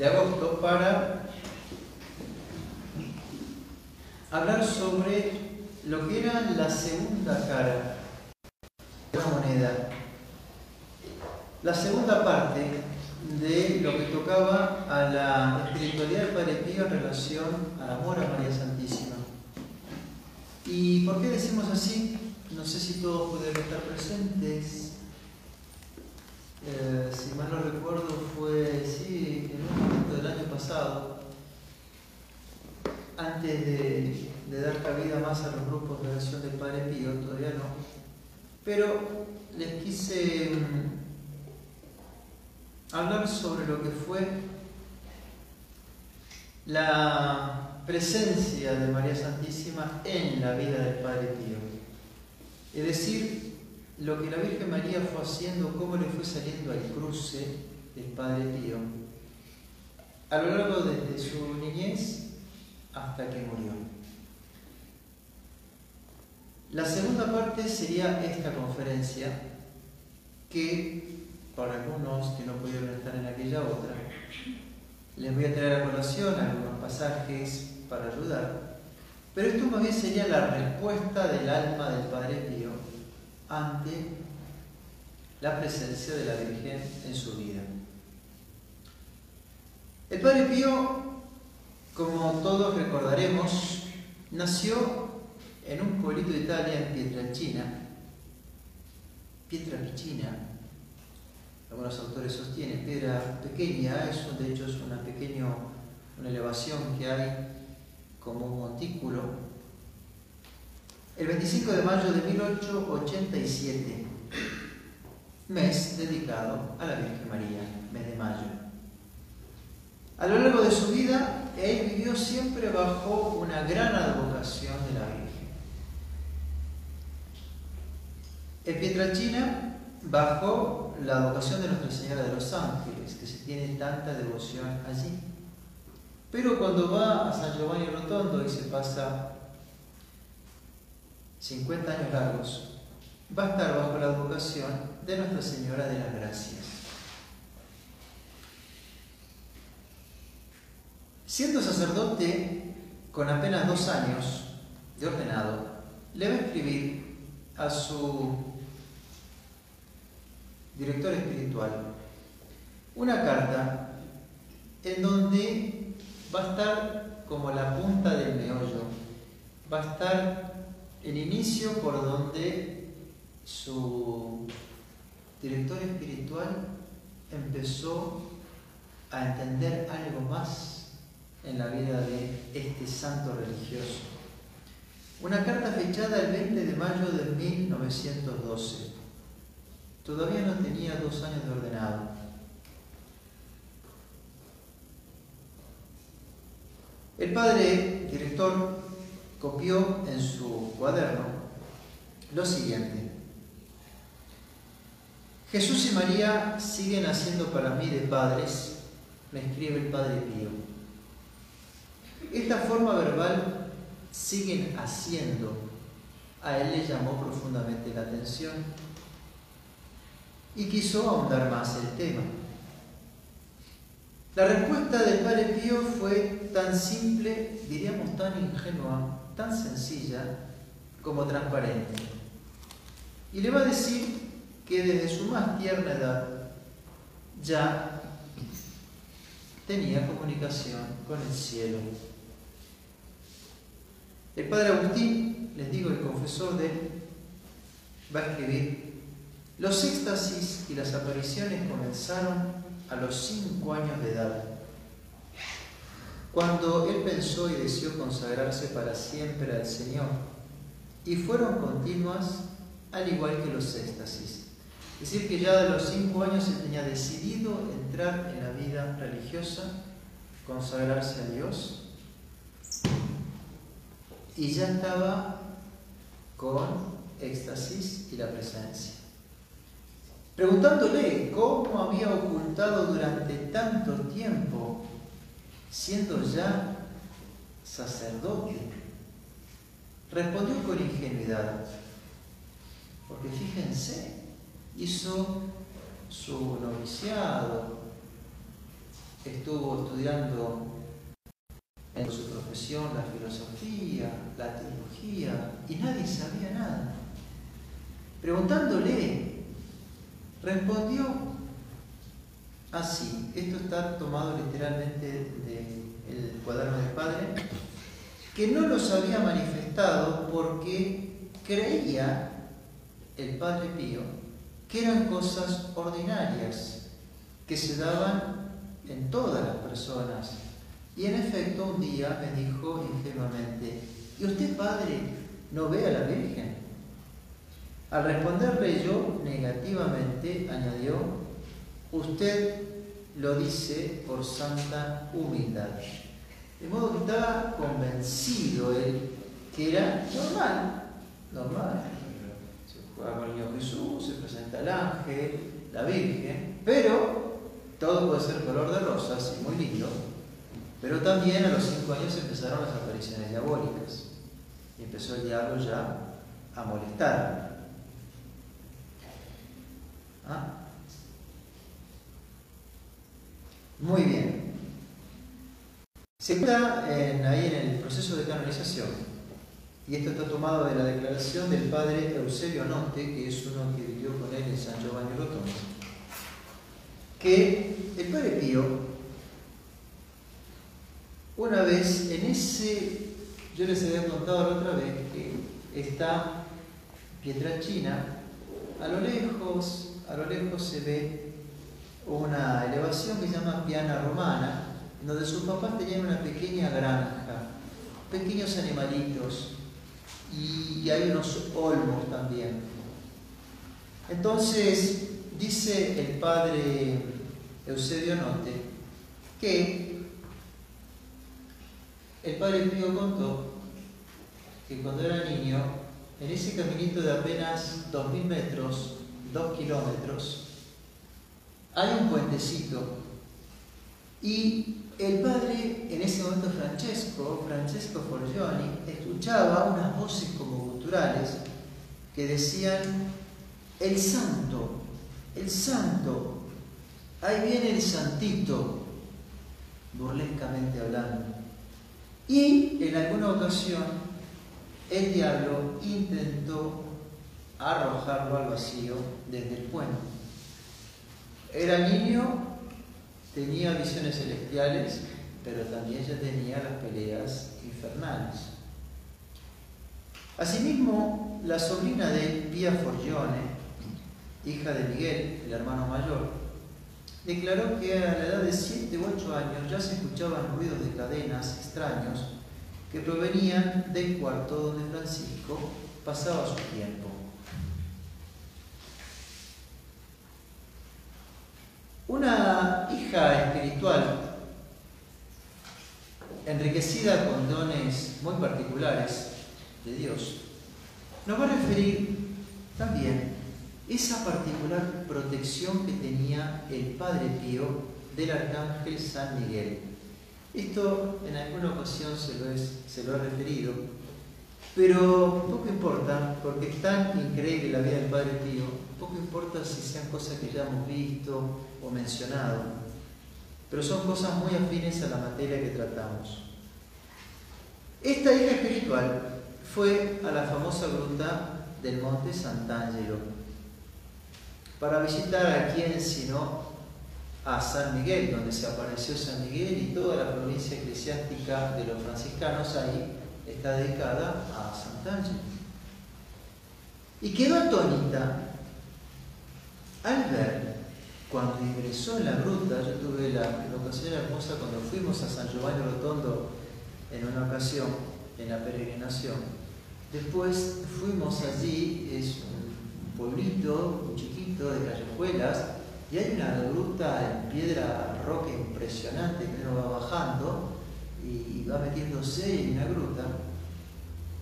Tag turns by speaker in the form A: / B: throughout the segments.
A: de agosto para hablar sobre lo que era la segunda cara de la moneda. La segunda parte de lo que tocaba a la espiritualidad del Padre Pío en relación al amor a María Santísima. ¿Y por qué decimos así? No sé si todos pudieron estar presentes. Eh, si mal no recuerdo, fue, sí, en un momento del año antes de, de dar cabida más a los grupos de oración del Padre Pío, todavía no, pero les quise mm, hablar sobre lo que fue la presencia de María Santísima en la vida del Padre Pío. Es decir, lo que la Virgen María fue haciendo, cómo le fue saliendo al cruce del Padre Pío, a lo largo desde su niñez hasta que murió. La segunda parte sería esta conferencia que para algunos que no pudieron estar en aquella otra, les voy a traer a colación algunos pasajes para ayudar, pero esto más bien sería la respuesta del alma del Padre Pío ante la presencia de la Virgen en su vida. El Padre Pío, como todos recordaremos, nació en un pueblito de Italia, en Pietrelcina, Pietrelcina, algunos autores sostienen, piedra pequeña, eso de hecho es una pequeña una elevación que hay como un montículo. El 25 de mayo de 1887, mes dedicado a la Virgen María, mes de mayo. A lo largo de su vida, él vivió siempre bajo una gran advocación de la Virgen. En Pietrachina, bajo la advocación de Nuestra Señora de los Ángeles, que se tiene tanta devoción allí. Pero cuando va a San Giovanni Rotondo y se pasa 50 años largos, va a estar bajo la advocación de Nuestra Señora de las Gracias. Siendo sacerdote con apenas dos años de ordenado, le va a escribir a su director espiritual, una carta en donde va a estar como la punta del meollo, va a estar el inicio por donde su director espiritual empezó a entender algo más en la vida de este santo religioso. Una carta fechada el 20 de mayo de 1912 Todavía no tenía dos años de ordenado. El padre director copió en su cuaderno lo siguiente. Jesús y María siguen haciendo para mí de padres, me escribe el Padre Pío. Esta forma verbal siguen haciendo, a él le llamó profundamente la atención y quiso ahondar más el tema. La respuesta del Padre Pío fue tan simple, diríamos tan ingenua, tan sencilla como transparente. Y le va a decir que desde su más tierna edad ya tenía comunicación con el cielo. El Padre Agustín, les digo, el confesor de él, va a escribir los éxtasis y las apariciones comenzaron a los cinco años de edad, cuando él pensó y deseó consagrarse para siempre al Señor, y fueron continuas al igual que los éxtasis. Es decir, que ya de los cinco años se tenía decidido entrar en la vida religiosa, consagrarse a Dios, y ya estaba con éxtasis y la presencia preguntándole cómo había ocultado durante tanto tiempo, siendo ya sacerdote. Respondió con ingenuidad, porque fíjense, hizo su noviciado, estuvo estudiando en su profesión la filosofía, la teología, y nadie sabía nada. Preguntándole, respondió así, esto está tomado literalmente del cuaderno del Padre, que no los había manifestado porque creía el Padre Pío que eran cosas ordinarias que se daban en todas las personas. Y en efecto un día me dijo ingenuamente, ¿y usted padre no ve a la Virgen? Al responderle yo negativamente, añadió, usted lo dice por santa humildad. De modo que estaba convencido él que era normal, normal. Se juega con el niño Jesús, se presenta el ángel, la Virgen, pero todo puede ser color de rosas y muy lindo. Pero también a los cinco años empezaron las apariciones diabólicas y empezó el diablo ya a molestar. ¿Ah? Muy bien. Se encuentra ahí en el proceso de canonización, y esto está tomado de la declaración del padre Eusebio Notte, que es uno que vivió con él en San Giovanni Rotondo, que el padre Pío, una vez en ese, yo les había contado la otra vez que está Pietrachina, a lo lejos, a lo lejos se ve una elevación que se llama Piana Romana, donde sus papás tenían una pequeña granja, pequeños animalitos, y hay unos olmos también. Entonces, dice el padre Eusebio Note que el padre Pío contó que cuando era niño, en ese caminito de apenas 2.000 metros, 2 kilómetros, hay un puentecito y el padre, en ese momento Francesco, Francesco Forgioni, escuchaba unas voces como guturales que decían, el santo, el santo, ahí viene el santito, burlescamente hablando. Y en alguna ocasión el diablo intentó arrojarlo al vacío desde el puente. Era niño tenía visiones celestiales, pero también ya tenía las peleas infernales. Asimismo, la sobrina de Pia Forgione, hija de Miguel, el hermano mayor, declaró que a la edad de 7 u 8 años ya se escuchaban ruidos de cadenas extraños que provenían del cuarto donde Francisco pasaba su tiempo. Una hija espiritual enriquecida con dones muy particulares de Dios, nos va a referir también esa particular protección que tenía el Padre Pío del Arcángel San Miguel. Esto en alguna ocasión se lo, lo he referido, pero poco importa, porque es tan increíble la vida del Padre Pío, poco importa si sean cosas que ya hemos visto o mencionado, pero son cosas muy afines a la materia que tratamos. Esta hija espiritual fue a la famosa gruta del monte Sant'Angelo para visitar a quién sino a San Miguel, donde se apareció San Miguel y toda la provincia eclesiástica de los franciscanos ahí está dedicada a Sant'Angelo. Y quedó atónita al ver cuando ingresó en la gruta, yo tuve la, ocasión hermosa cuando fuimos a San Giovanni Rotondo en una ocasión, en la peregrinación. Después fuimos allí, es un pueblito chiquito de callejuelas, y hay una gruta en piedra roca impresionante que uno va bajando y va metiéndose en una gruta.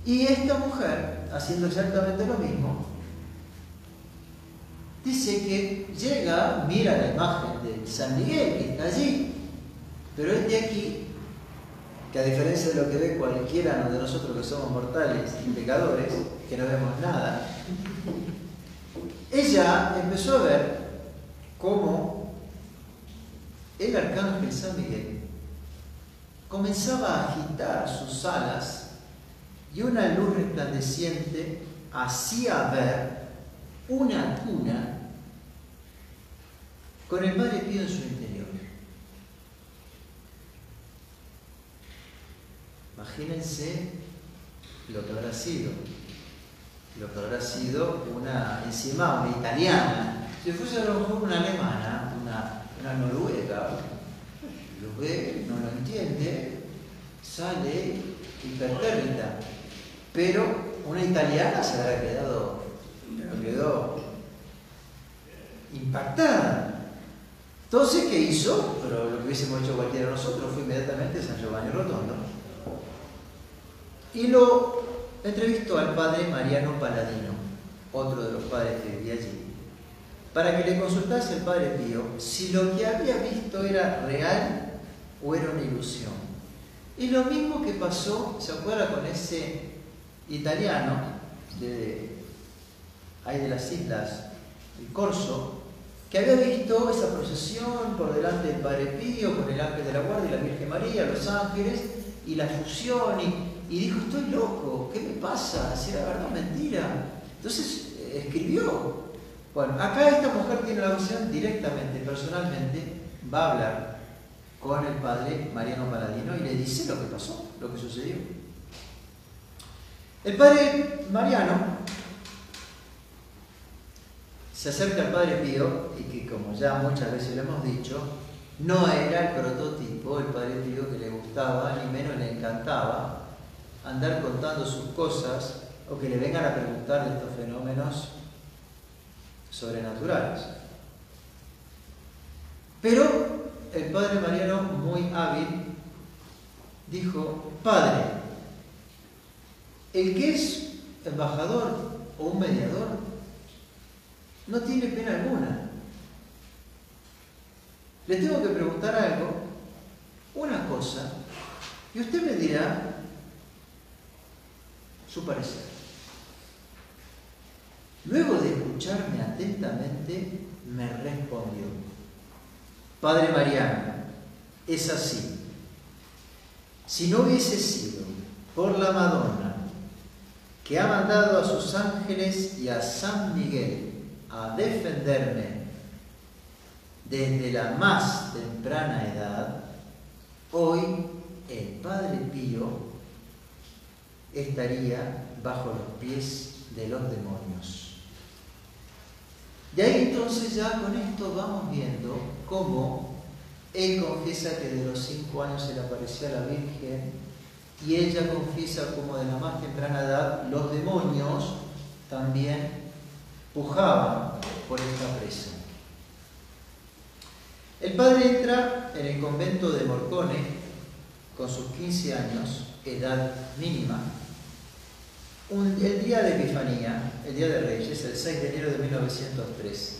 A: Y esta mujer, haciendo exactamente lo mismo, dice que llega, mira la imagen de San Miguel que está allí, pero es de aquí, que a diferencia de lo que ve cualquiera de nosotros que somos mortales y pecadores, que no vemos nada, ella empezó a ver cómo el arcángel San Miguel comenzaba a agitar sus alas y una luz resplandeciente hacía ver una cuna con el Padre Pío en su interior. Imagínense lo que habrá sido. Lo que habrá sido una, encima una italiana. Si fuese a lo mejor una alemana, una, una noruega, lo ve, no lo entiende, sale hipertérmita. Pero una italiana se habrá quedado, quedó impactada. Entonces, ¿qué hizo? Pero lo que hubiésemos hecho cualquiera de nosotros fue inmediatamente San Giovanni Rotondo. Y lo entrevistó al padre Mariano Paladino, otro de los padres que vivía allí, para que le consultase el padre Pío si lo que había visto era real o era una ilusión. Y lo mismo que pasó, ¿se acuerda con ese italiano de ahí de las islas, el Corso, que había visto esa procesión por delante del Padre Pío, con el ángel de la guardia y la Virgen María, los ángeles, y la fusión, y, y dijo, estoy loco, ¿qué me pasa? Si era verdad mentira. Entonces eh, escribió. Bueno, acá esta mujer tiene la opción directamente, personalmente, va a hablar con el padre Mariano Paladino y le dice lo que pasó, lo que sucedió. El padre Mariano se acerca al Padre Pío y que como ya muchas veces lo hemos dicho, no era el prototipo, el Padre Pío que le gustaba, ni menos le encantaba andar contando sus cosas o que le vengan a preguntar de estos fenómenos sobrenaturales. Pero el Padre Mariano, muy hábil, dijo, Padre, el que es embajador o un mediador no tiene pena alguna. Le tengo que preguntar algo, una cosa, y usted me dirá su parecer. Luego de escucharme atentamente, me respondió, Padre Mariano, es así. Si no hubiese sido por la Madonna, que ha mandado a sus ángeles y a San Miguel a defenderme desde la más temprana edad, hoy el Padre Pío estaría bajo los pies de los demonios. De ahí entonces ya con esto vamos viendo cómo él confiesa que de los cinco años se le apareció a la Virgen y ella confiesa como de la más temprana edad los demonios también pujaban por esta presa. El padre entra en el convento de Morcone con sus 15 años, edad mínima, el día de Epifanía, el día de Reyes, el 6 de enero de 1903.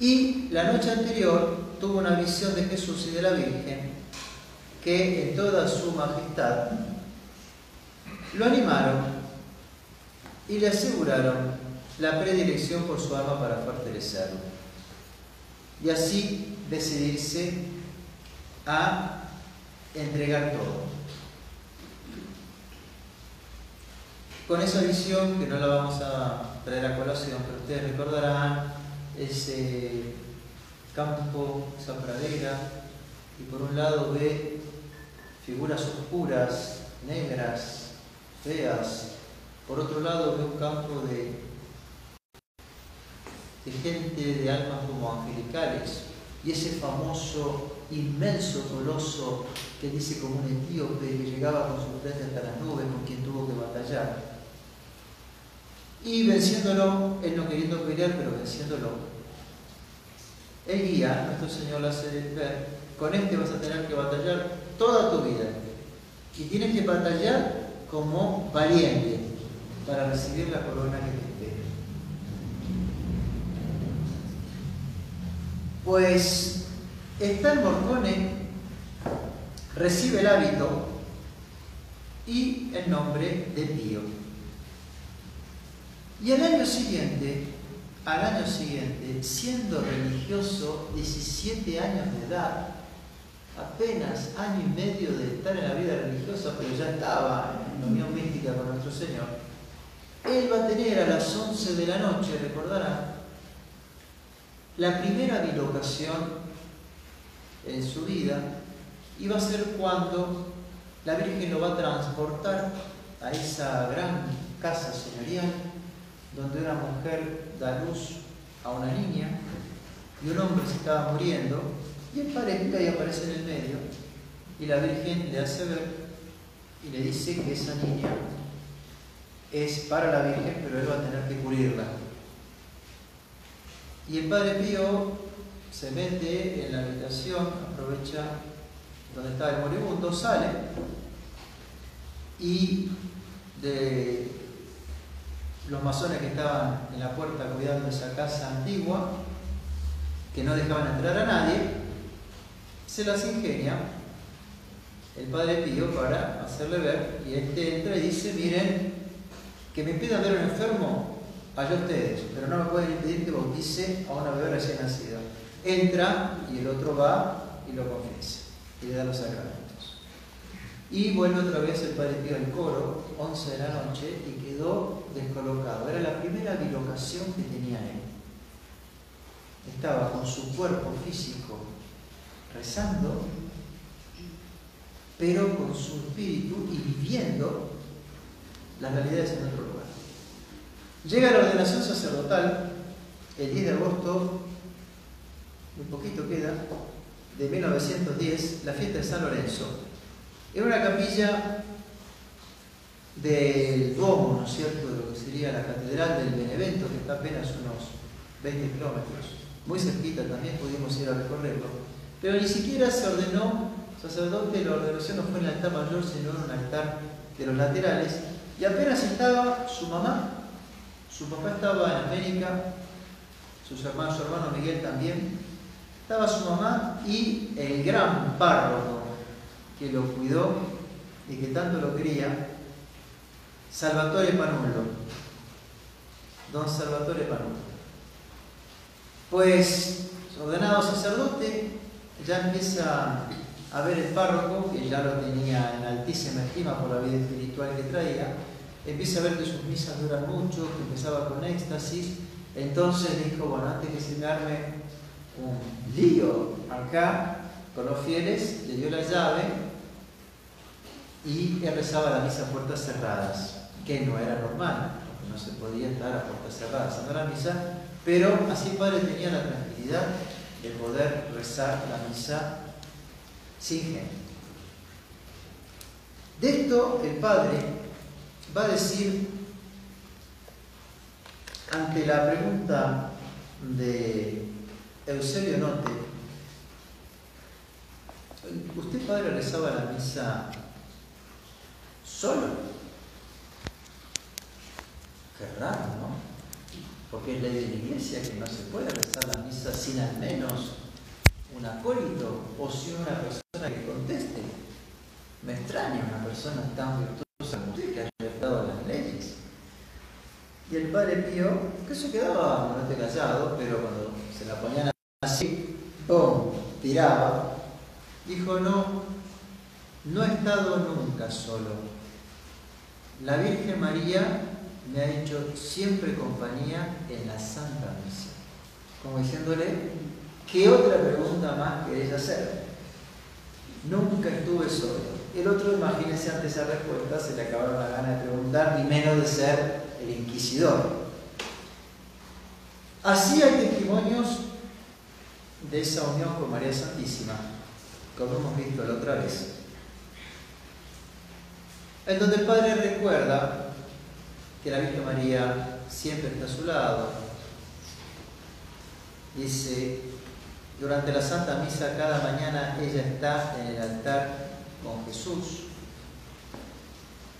A: Y la noche anterior tuvo una visión de Jesús y de la Virgen que en toda su majestad lo animaron y le aseguraron la predilección por su alma para fortalecerlo. Y así decidirse a entregar todo. Con esa visión, que no la vamos a traer a colación, pero ustedes recordarán ese campo, esa pradera, y por un lado ve figuras oscuras, negras, feas, por otro lado ve un campo de gente de almas como angelicales, y ese famoso inmenso coloso que dice como un etíope que llegaba con su frente hasta las nubes, con quien tuvo que batallar. Y venciéndolo, él no queriendo pelear, pero venciéndolo, el guía, nuestro Señor la hace ver, con este vas a tener que batallar toda tu vida. Y tienes que batallar como valiente para recibir la corona que te Pues está en Morcone, recibe el hábito y el nombre de Pío. Y el año siguiente al año siguiente, siendo religioso, 17 años de edad, apenas año y medio de estar en la vida religiosa, pero ya estaba en unión mística con nuestro Señor, él va a tener a las 11 de la noche, recordarán, la primera bilocación en su vida y va a ser cuando la Virgen lo va a transportar a esa gran casa señorial donde una mujer da luz a una niña y un hombre se estaba muriendo y el padre y aparece en el medio y la Virgen le hace ver y le dice que esa niña es para la Virgen, pero él va a tener que cubrirla. Y el Padre Pío se mete en la habitación, aprovecha donde está el moribundo, sale y de los masones que estaban en la puerta cuidando esa casa antigua, que no dejaban entrar a nadie, se las ingenia el Padre Pío para hacerle ver, y este entra y dice, miren, que me impidan ver a un enfermo, allá ustedes, pero no me pueden impedir que bautice a una bebé recién nacida. Entra y el otro va y lo confiesa y le da los sacramentos. Y vuelve otra vez el Padre Pío al coro, 11 de la noche, y quedó descolocado. Era la primera bilocación que tenía él. Estaba con su cuerpo físico rezando, pero con su espíritu y viviendo las realidades en otro lugar. Llega la ordenación sacerdotal el 10 de agosto, muy poquito queda, de 1910, la fiesta de San Lorenzo. Era una capilla del Duomo, ¿no es cierto?, de lo que sería la Catedral del Benevento, que está apenas unos 20 kilómetros. Muy cerquita también pudimos ir a recorrerlo. Pero ni siquiera se ordenó sacerdote, la ordenación no fue en el altar mayor, sino en un altar de los laterales. Y apenas estaba su mamá, su papá estaba en América, sus hermanos, su hermano Miguel también, estaba su mamá y el gran párroco que lo cuidó y que tanto lo quería, Salvatore Panulo. Don Salvatore Panulo. Pues, ordenado sacerdote, ya empieza a ver el párroco, que ya lo tenía en altísima estima por la vida espiritual que traía, empieza a ver que sus misas duran mucho, que empezaba con éxtasis, entonces dijo, bueno, antes que se me arme un lío acá con los fieles, le dio la llave y rezaba la misa a puertas cerradas, que no era normal, porque no se podía estar a puertas cerradas haciendo la misa, pero así el Padre tenía la tranquilidad de poder rezar la misa sin gente. De esto el Padre va a decir, ante la pregunta de Eusebio Note, ¿usted padre rezaba la misa solo? Qué raro, ¿no? Porque es ley de la iglesia que no se puede rezar la misa sin al menos un acólito o sin una persona que conteste. Me extraña una persona tan virtuosa como usted que haya dado las leyes. Y el padre Pío, que se quedaba no callado, pero cuando se la ponían así, ¡pum! tiraba, dijo, no, no he estado nunca solo. La Virgen María me ha hecho siempre compañía en la Santa Misa. Como diciéndole, ¿qué otra pregunta más querés hacer? Nunca estuve solo. El otro, imagínense, ante esa respuesta se le acabaron las ganas de preguntar, y menos de ser el inquisidor. Así hay testimonios de esa unión con María Santísima, como hemos visto la otra vez, en donde el Padre recuerda que la Virgen María siempre está a su lado. Dice, durante la Santa Misa cada mañana ella está en el altar con Jesús.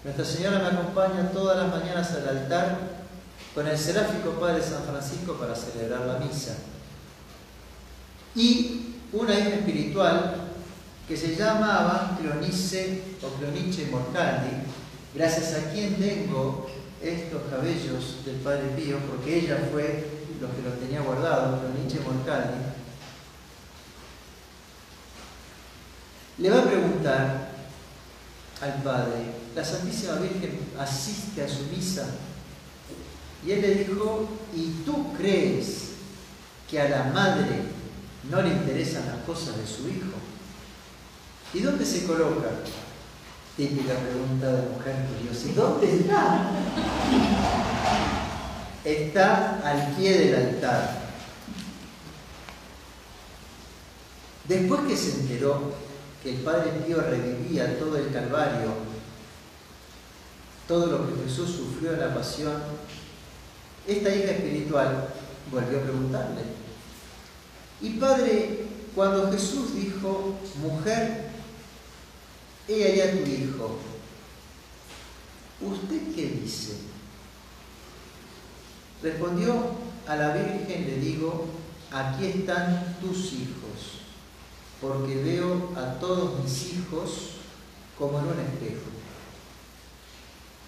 A: Nuestra Señora me acompaña todas las mañanas al altar con el seráfico Padre San Francisco para celebrar la misa y una hija espiritual que se llamaba Clonice o Clonice Morcaldi, gracias a quien tengo estos cabellos del Padre Pío, porque ella fue los que los tenía guardados, los Nietzsche Morcaldi, le va a preguntar al Padre, la Santísima Virgen asiste a su misa. Y él le dijo, ¿y tú crees que a la madre no le interesan las cosas de su hijo? ¿Y dónde se coloca? Típica pregunta de mujer curiosa. ¿Y dónde está? Está al pie del altar. Después que se enteró que el Padre Pío revivía todo el Calvario, todo lo que Jesús sufrió en la pasión, esta hija espiritual volvió a preguntarle, y Padre, cuando Jesús dijo, mujer, he allá tu hijo, ¿usted qué dice? Respondió, a la Virgen le digo, aquí están tus hijos porque veo a todos mis hijos como en un espejo.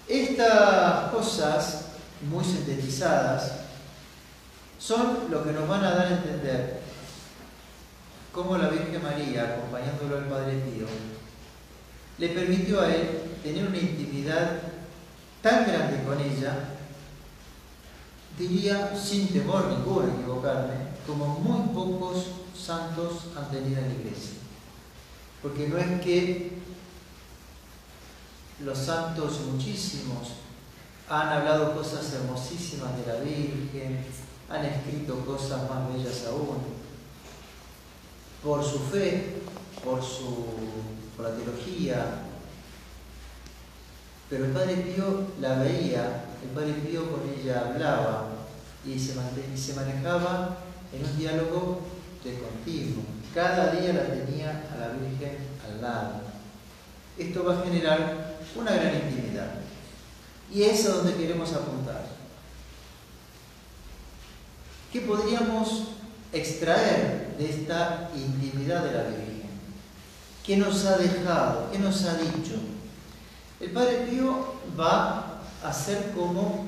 A: Estas cosas, muy sintetizadas, son lo que nos van a dar a entender cómo la Virgen María, acompañándolo al Padre Pío, le permitió a él tener una intimidad tan grande con ella, diría sin temor ninguno a equivocarme, como muy pocos santos han tenido en la iglesia. Porque no es que los santos muchísimos han hablado cosas hermosísimas de la Virgen, han escrito cosas más bellas aún, por su fe, por, su, la teología. Pero el Padre Pío la veía, el Padre Pío con ella hablaba y se, y se manejaba en un diálogo de continuo. Cada día la tenía a la Virgen al lado. Esto va a generar una gran intimidad. Y es a donde queremos apuntar. ¿Qué podríamos extraer de esta intimidad de la Virgen? ¿Qué nos ha dejado? ¿Qué nos ha dicho? El Padre Pío va a ser como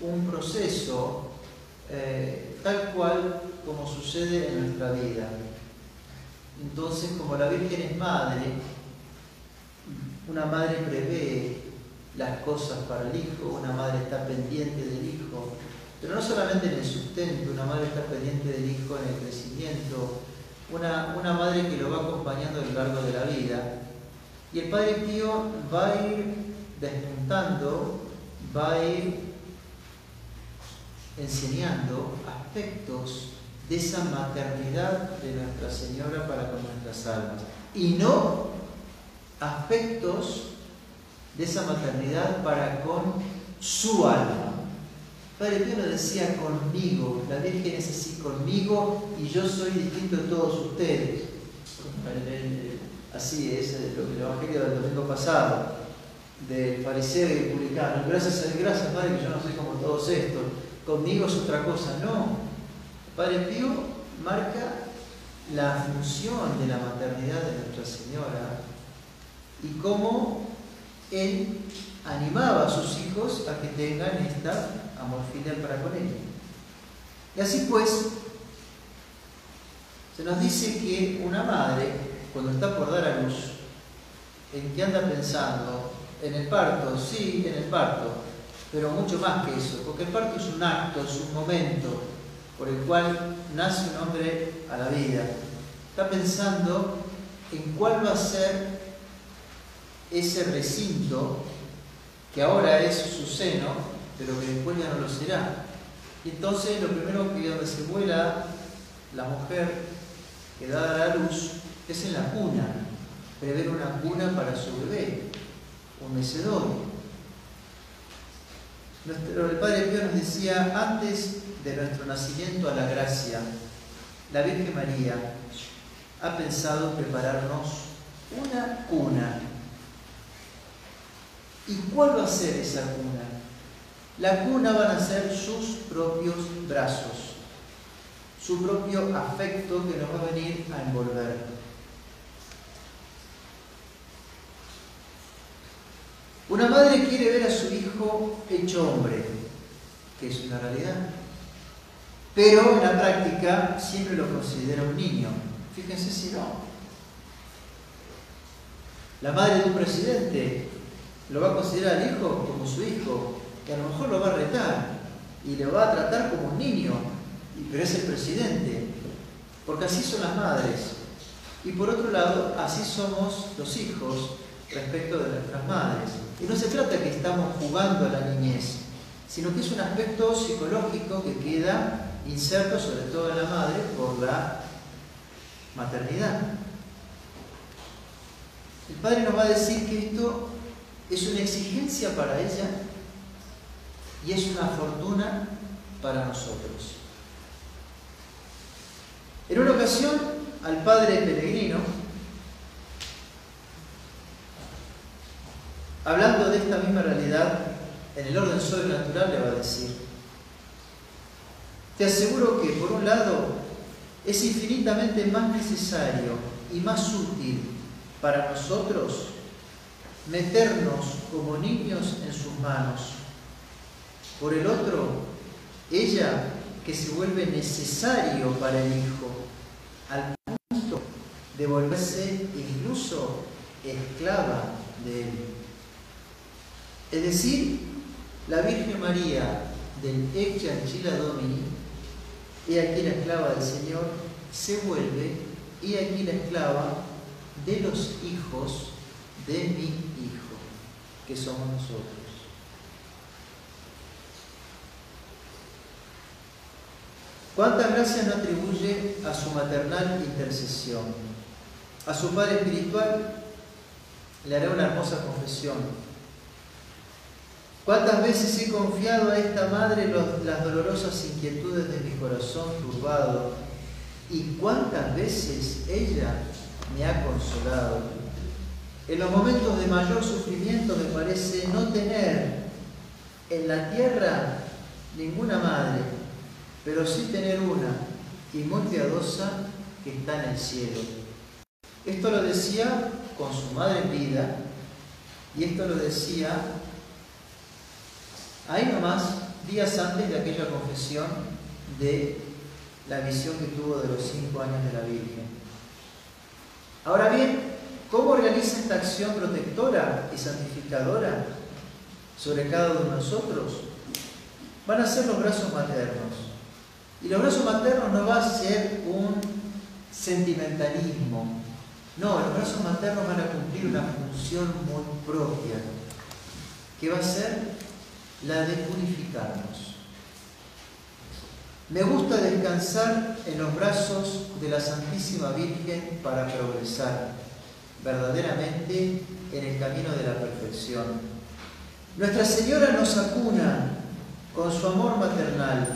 A: un proceso eh, tal cual como sucede en nuestra vida. Entonces, como la Virgen es madre, una madre prevé las cosas para el hijo, una madre está pendiente del hijo, pero no solamente en el sustento, una madre está pendiente del hijo en el crecimiento, una, una madre que lo va acompañando a lo largo de la vida. Y el Padre Pío va a ir despuntando, va a ir enseñando aspectos de esa maternidad de Nuestra Señora para con nuestras almas. Y no aspectos de esa maternidad para con su alma. Padre Pío decía conmigo, la Virgen es así conmigo y yo soy distinto de todos ustedes. Así es el Evangelio del domingo pasado, del fariseo y publicano. Gracias, gracias Padre que yo no soy como todos estos. Conmigo es otra cosa. No, Padre Pío marca la función de la maternidad de Nuestra Señora y cómo él animaba a sus hijos a que tengan esta amor filial para con ella. Y así pues, se nos dice que una madre, cuando está por dar a luz, ¿en qué anda pensando? En el parto, sí, en el parto, pero mucho más que eso, porque el parto es un acto, es un momento, por el cual nace un hombre a la vida. Está pensando en cuál va a ser ese recinto que ahora es su seno, pero que después ya no lo será. Y entonces lo primero que donde se vuela la mujer que da a la luz es en la cuna, prever una cuna para su bebé, un mecedor. Nuestro, el Padre Pío nos decía, antes de nuestro nacimiento a la gracia, la Virgen María ha pensado prepararnos una cuna. ¿Y cuál va a ser esa cuna? La cuna van a ser sus propios brazos, su propio afecto que nos va a venir a envolver. Una madre quiere ver a su hijo hecho hombre, que es una realidad. pero en la práctica siempre lo considera un niño. Fíjense si no. La madre de un presidente lo va a considerar al hijo como su hijo, que a lo mejor lo va a retar y le va a tratar como un niño, pero es el presidente, porque así son las madres. Y por otro lado, así somos los hijos respecto de nuestras madres. Y no se trata que estamos jugando a la niñez, sino que es un aspecto psicológico que queda inserto sobre todo en la madre por la maternidad. El padre nos va a decir que esto es una exigencia para ella y es una fortuna para nosotros. En una ocasión, al padre peregrino, hablando de esta misma realidad, en el orden sobrenatural le va a decir, te aseguro que por un lado es infinitamente más necesario y más útil para nosotros meternos como niños en sus manos. Por el otro, ella que se vuelve necesario para el Hijo, al punto de volverse incluso esclava de él. Es decir, la Virgen María del Chila Domini, y aquí la esclava del Señor, se vuelve, y aquí la esclava de los hijos de mi Hijo, que somos nosotros. ¿Cuántas gracias no atribuye a su maternal intercesión? A su Padre Espiritual le haré una hermosa confesión. ¿Cuántas veces he confiado a esta Madre las dolorosas inquietudes de mi corazón turbado? ¿Y cuántas veces ella me ha consolado. En los momentos de mayor sufrimiento me parece no tener en la tierra ninguna madre, pero sí tener una, y muy piadosa, que está en el cielo. Esto lo decía con su madre en vida, y esto lo decía ahí nomás, días antes de aquella confesión de la visión que tuvo de los cinco años de la Virgen. Ahora bien, ¿cómo realiza esta acción protectora y santificadora sobre cada uno de nosotros? Van a ser los brazos maternos. Y los brazos maternos no va a ser un sentimentalismo. No, los brazos maternos van a cumplir una función muy propia, que va a ser la de purificarnos. Me gusta descansar en los brazos de la Santísima Virgen para progresar verdaderamente en el camino de la perfección. Nuestra Señora nos acuna con su amor maternal.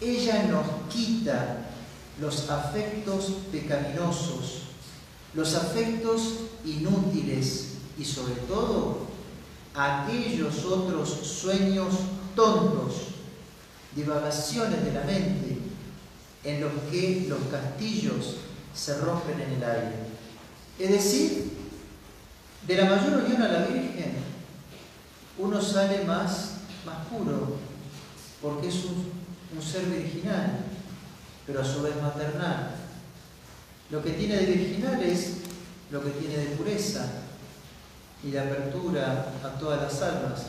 A: Ella nos quita los afectos pecaminosos, los afectos inútiles y sobre todo aquellos otros sueños tontos divagaciones de la mente en los que los castillos se rompen en el aire. Es decir, de la mayor unión a la Virgen, uno sale más, más puro, porque es un, ser virginal, pero a su vez maternal. Lo que tiene de virginal es lo que tiene de pureza y de apertura a todas las almas.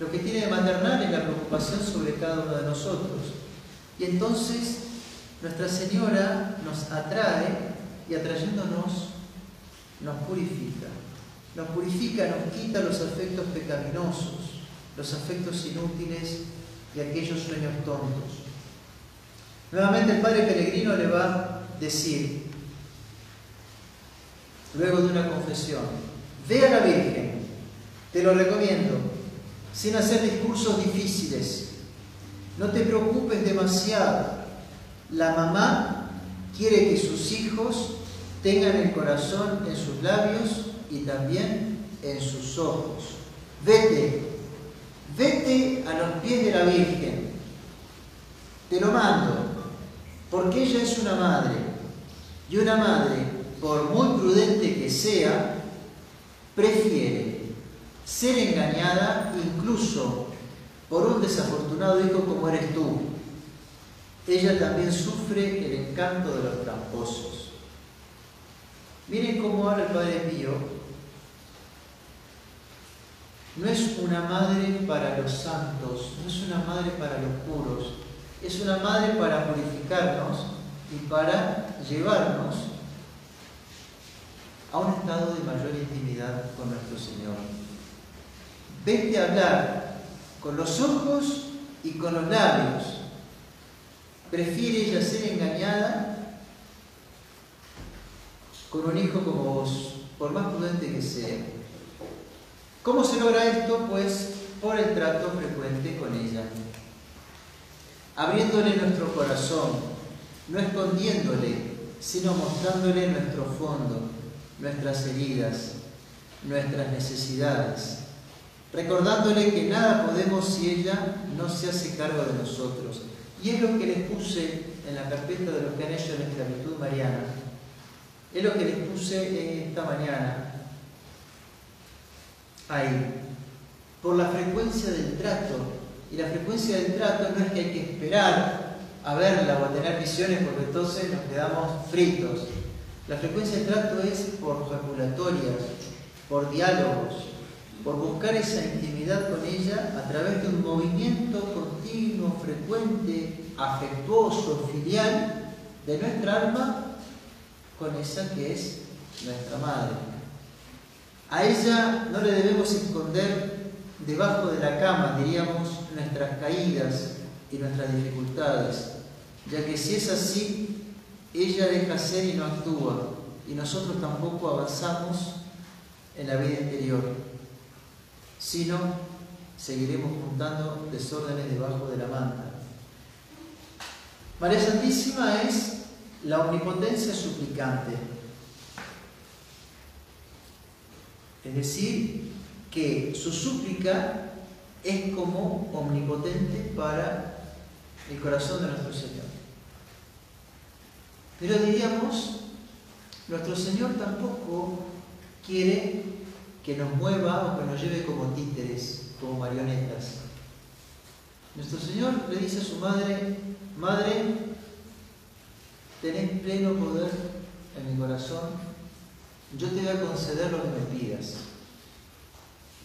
A: Lo que tiene de maternal es la preocupación sobre cada uno de nosotros. Y entonces Nuestra Señora nos atrae y atrayéndonos nos purifica. Nos purifica, nos quita los afectos pecaminosos, los afectos inútiles y aquellos sueños tontos. Nuevamente el Padre Peregrino le va a decir, luego de una confesión, ve a la Virgen, te lo recomiendo, sin hacer discursos difíciles. No te preocupes demasiado. La mamá quiere que sus hijos tengan el corazón en sus labios y también en sus ojos. Vete, vete a los pies de la Virgen. Te lo mando, porque ella es una madre. Y una madre, por muy prudente que sea, prefiere ser engañada incluso por un desafortunado hijo como eres tú. ella también sufre el encanto de los tramposos. Miren cómo habla el Padre Pío. No es una madre para los santos, no es una madre para los puros, es una madre para purificarnos y para llevarnos a un estado de mayor intimidad con nuestro Señor. Vete a hablar con los ojos y con los labios. Prefiere ella ser engañada con un hijo como vos, por más prudente que sea. ¿Cómo se logra esto? Pues por el trato frecuente con ella. Abriéndole nuestro corazón, no escondiéndole, sino mostrándole nuestro fondo, nuestras heridas, nuestras necesidades, recordándole que nada podemos si ella no se hace cargo de nosotros. Y es lo que les puse en la carpeta de los que han hecho la esclavitud mariana. Es lo que les puse esta mañana. Ahí. Por la frecuencia del trato. Y la frecuencia del trato no es que hay que esperar a verla o a tener visiones porque entonces nos quedamos fritos. La frecuencia del trato es por jaculatorias, por diálogos, por buscar esa intimidad con ella a través de un movimiento continuo, frecuente, afectuoso, filial de nuestra alma con esa que es nuestra madre. A ella no le debemos esconder debajo de la cama, diríamos, nuestras caídas y nuestras dificultades, ya que si es así, ella deja ser y no actúa, y nosotros tampoco avanzamos en la vida interior sino seguiremos juntando desórdenes debajo de la manta. María Santísima es la omnipotencia suplicante, es decir, que su súplica es como omnipotente para el corazón de nuestro Señor. Pero diríamos, nuestro Señor tampoco quiere que nos mueva o que nos lleve como títeres, como marionetas. Nuestro Señor le dice a su madre, Madre, tenés pleno poder en mi corazón, yo te voy a conceder lo que me pidas,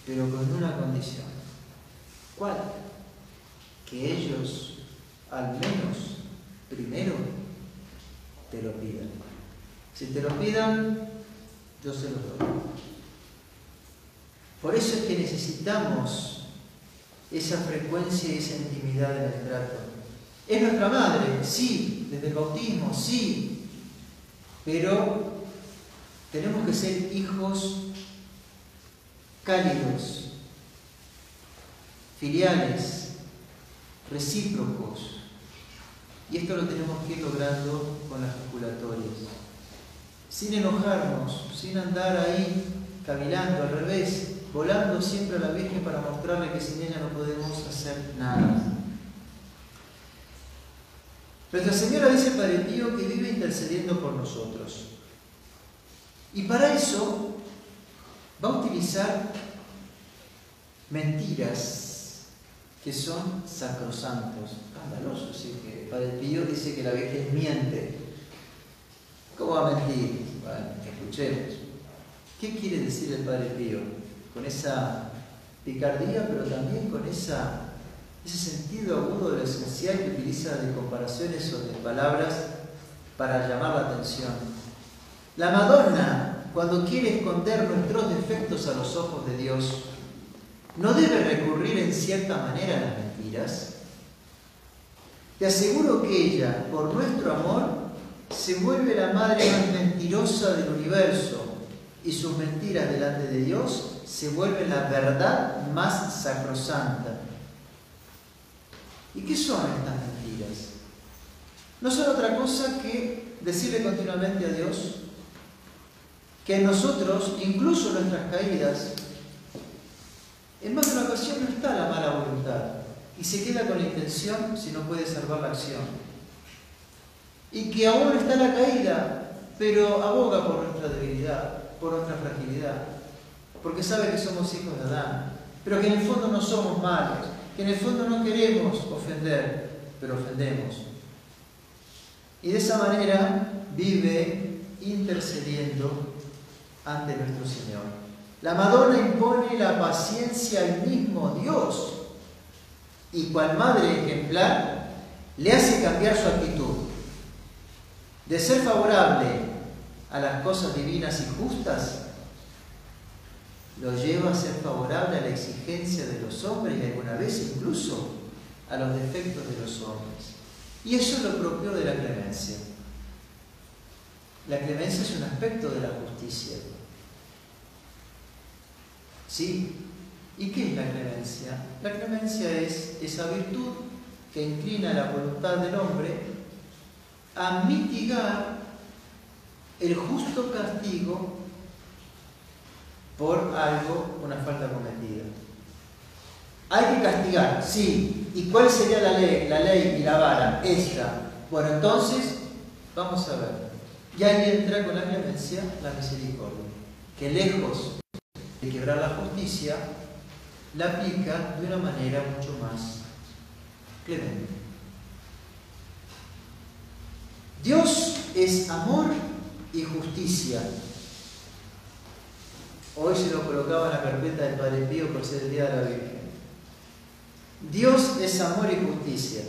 A: pero con una condición. ¿Cuál? Que ellos, al menos, primero, te lo pidan. Si te lo pidan, yo se los doy. Por eso es que necesitamos esa frecuencia y esa intimidad en el trato. Es nuestra madre, sí, desde el bautismo, sí, pero tenemos que ser hijos cálidos, filiales, recíprocos. Y esto lo tenemos que ir logrando con las calculatorias. Sin enojarnos, sin andar ahí cavilando al revés, volando siempre a la Virgen para mostrarle que sin ella no podemos hacer nada. Nuestra Señora dice Padre Pío que vive intercediendo por nosotros. Y para eso va a utilizar mentiras que son sacrosantos. Escandaloso, sí que Padre Pío dice que la Virgen miente. ¿Cómo va a mentir? Bueno, escuchemos. ¿Qué quiere decir el Padre Pío? con esa picardía, pero también con ese sentido agudo de lo esencial que utiliza de comparaciones o de palabras para llamar la atención. La Madonna, cuando quiere esconder nuestros defectos a los ojos de Dios, no debe recurrir en cierta manera a las mentiras. Te aseguro que ella, por nuestro amor, se vuelve la madre más mentirosa del universo y sus mentiras delante de Dios se vuelve la verdad más sacrosanta. ¿Y qué son estas mentiras? No son otra cosa que decirle continuamente a Dios que nosotros, incluso nuestras caídas, en más de una ocasión no está la mala voluntad y se queda con la intención si no puede salvar la acción. Y que aún está la caída, pero aboga por nuestra debilidad, por nuestra fragilidad porque sabe que somos hijos de Adán, pero que en el fondo no somos malos, que en el fondo no queremos ofender, pero ofendemos. Y de esa manera vive intercediendo ante nuestro Señor. La Madonna impone la paciencia al mismo Dios y cual madre ejemplar le hace cambiar su actitud de ser favorable a las cosas divinas y justas, lo lleva a ser favorable a la exigencia de los hombres y alguna vez incluso a los defectos de los hombres. Y eso es lo propio de la clemencia. La clemencia es un aspecto de la justicia. ¿Sí? ¿Y qué es la clemencia? La clemencia es esa virtud que inclina la voluntad del hombre a mitigar el justo castigo por algo, una falta cometida. Hay que castigar, sí. ¿Y cuál sería la ley? La ley y la vara, esta. Bueno, entonces, vamos a ver. Y ahí entra con la clemencia la misericordia, que lejos de quebrar la justicia, la aplica de una manera mucho más clemente. Dios es amor y justicia. Hoy se lo colocaba en la carpeta del Padre Pío por ser el Día de la Virgen. Dios es amor y justicia.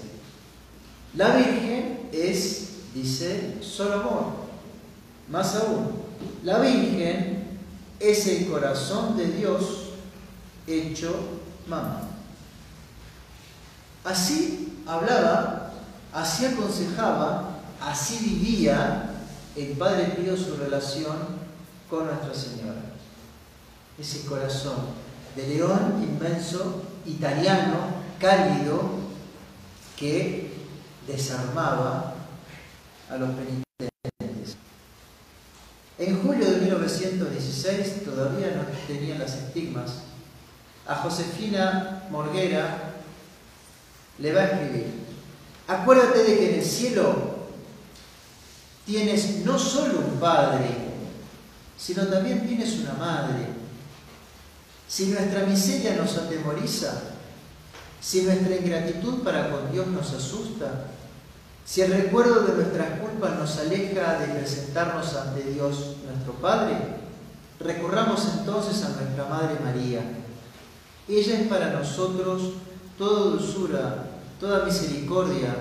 A: La Virgen es, dice, solo amor. Más aún, la Virgen es el corazón de Dios hecho mamá. Así hablaba, así aconsejaba, así vivía el Padre Pío su relación con Nuestra Señora. Ese corazón de león inmenso, italiano, cálido, que desarmaba a los penitentes. En julio de 1916 todavía no tenían las estigmas a Josefina Morguera le va a escribir, acuérdate de que en el cielo tienes no solo un padre, sino también tienes una madre. Si nuestra miseria nos atemoriza, si nuestra ingratitud para con Dios nos asusta, si el recuerdo de nuestras culpas nos aleja de presentarnos ante Dios nuestro Padre, recurramos entonces a nuestra Madre María ella es para nosotros toda dulzura, toda misericordia,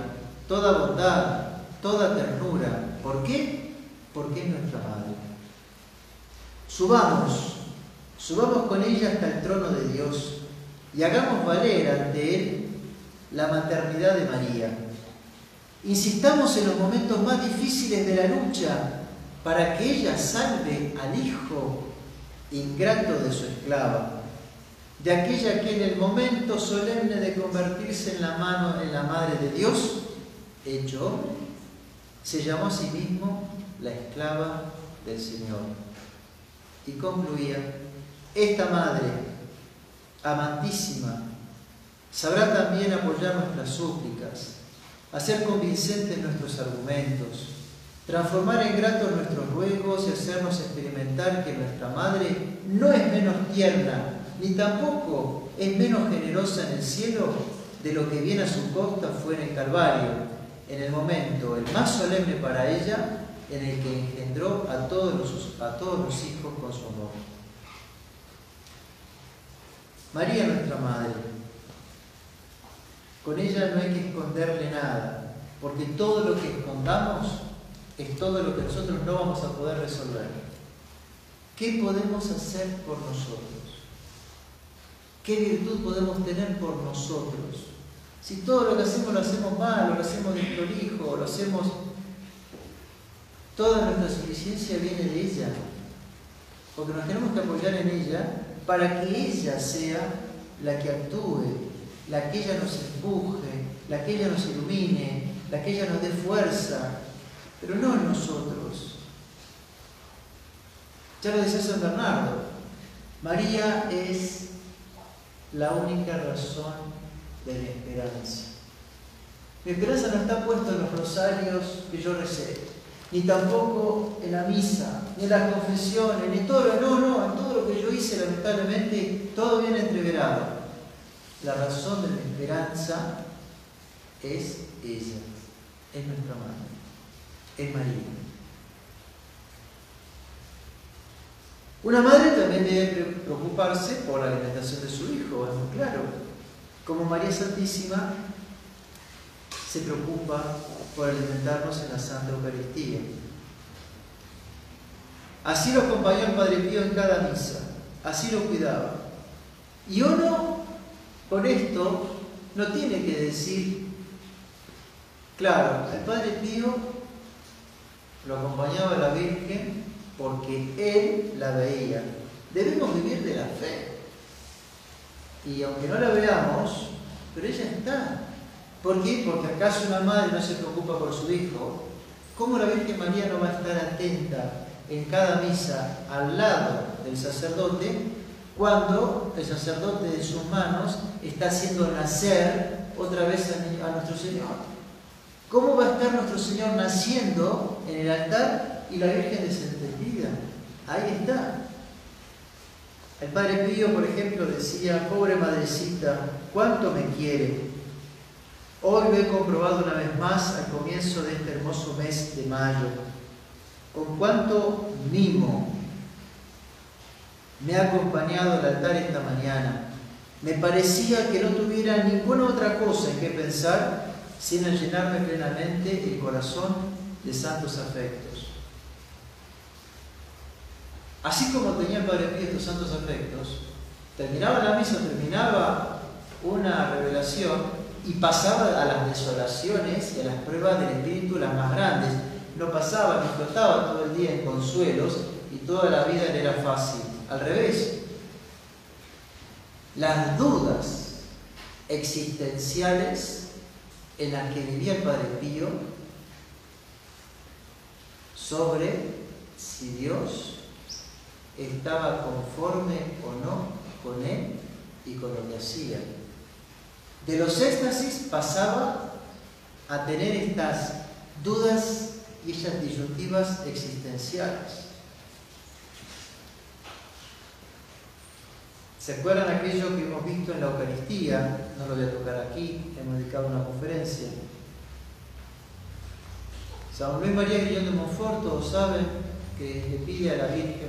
A: toda bondad, toda ternura. ¿Por qué? Porque es nuestra Madre. Subamos, subamos con ella hasta el trono de Dios y hagamos valer ante Él la maternidad de María. Insistamos en los momentos más difíciles de la lucha para que ella salve al hijo ingrato de su esclava de aquella que en el momento solemne de convertirse en la mano en la madre de Dios, hecho se llamó a sí mismo la esclava del Señor. Y concluía, esta madre, amantísima, sabrá también apoyar nuestras súplicas, hacer convincentes nuestros argumentos, transformar en gratos nuestros ruegos y hacernos experimentar que nuestra madre no es menos tierna ni tampoco es menos generosa en el cielo de lo que viene a su costa fue en el Calvario, en el momento el más solemne para ella, en el que engendró a todos los, a todos los hijos con su amor. María nuestra Madre, con ella no hay que esconderle nada, porque todo lo que escondamos es todo lo que nosotros no vamos a poder resolver. ¿Qué podemos hacer por nosotros? ¿Qué virtud podemos tener por nosotros? Si todo lo que hacemos lo hacemos mal, lo hacemos desprolijo, lo hacemos... Toda nuestra suficiencia viene de ella, porque nos tenemos que apoyar en ella para que ella sea la que actúe, la que ella nos empuje, la que ella nos ilumine, la que ella nos dé fuerza, pero no nosotros. Ya lo decía San Bernardo, María es la única razón de la esperanza. Mi esperanza no está puesta en los rosarios que yo recé, ni tampoco en la misa, ni en las confesiones, ni todo lo, no, no, en todo lo que yo hice, lamentablemente, todo viene entreverado. La razón de la esperanza es ella, es nuestra madre. es María. Una madre también debe preocuparse por la alimentación de su hijo, es muy claro. Como María Santísima se preocupa por alimentarnos en la Santa Eucaristía. Así lo acompañó el Padre Pío en cada misa, así lo cuidaba. Y uno con esto no tiene que decir, claro, el Padre Pío lo acompañaba la Virgen porque él la veía. Debemos vivir de la fe. Y aunque no la veamos, pero ella está. ¿Por qué? Porque acaso una madre no se preocupa por su hijo. ¿Cómo la Virgen María no va a estar atenta en cada misa al lado del sacerdote cuando el sacerdote de sus manos está haciendo nacer otra vez a, nuestro Señor? ¿Cómo va a estar nuestro Señor naciendo en el altar y la Virgen desentendida? Ahí está. El Padre Pío, por ejemplo, decía, pobre madrecita, ¿cuánto me quiere? Hoy lo he comprobado una vez más al comienzo de este hermoso mes de mayo. Con cuánto mimo me ha acompañado al altar esta mañana. Me parecía que no tuviera ninguna otra cosa en que pensar sin llenarme plenamente el corazón de santos afectos. Así como tenía el Padre Pío estos santos afectos, terminaba la misa, terminaba una revelación y pasaba a las desolaciones y a las pruebas del Espíritu las más grandes. No pasaba ni flotaba todo el día en consuelos y toda la vida le era fácil. Al revés, las dudas existenciales en la que vivía el Padre Pío sobre si Dios estaba conforme o no con él y con lo que hacía. De los éxtasis pasaba a tener estas dudas y estas disyuntivas existenciales. ¿Se acuerdan aquello que hemos visto en la Eucaristía? No lo voy a tocar aquí, hemos dedicado una conferencia. San Luis María Guillón de Monforto, ¿saben? Que le pide a la Virgen,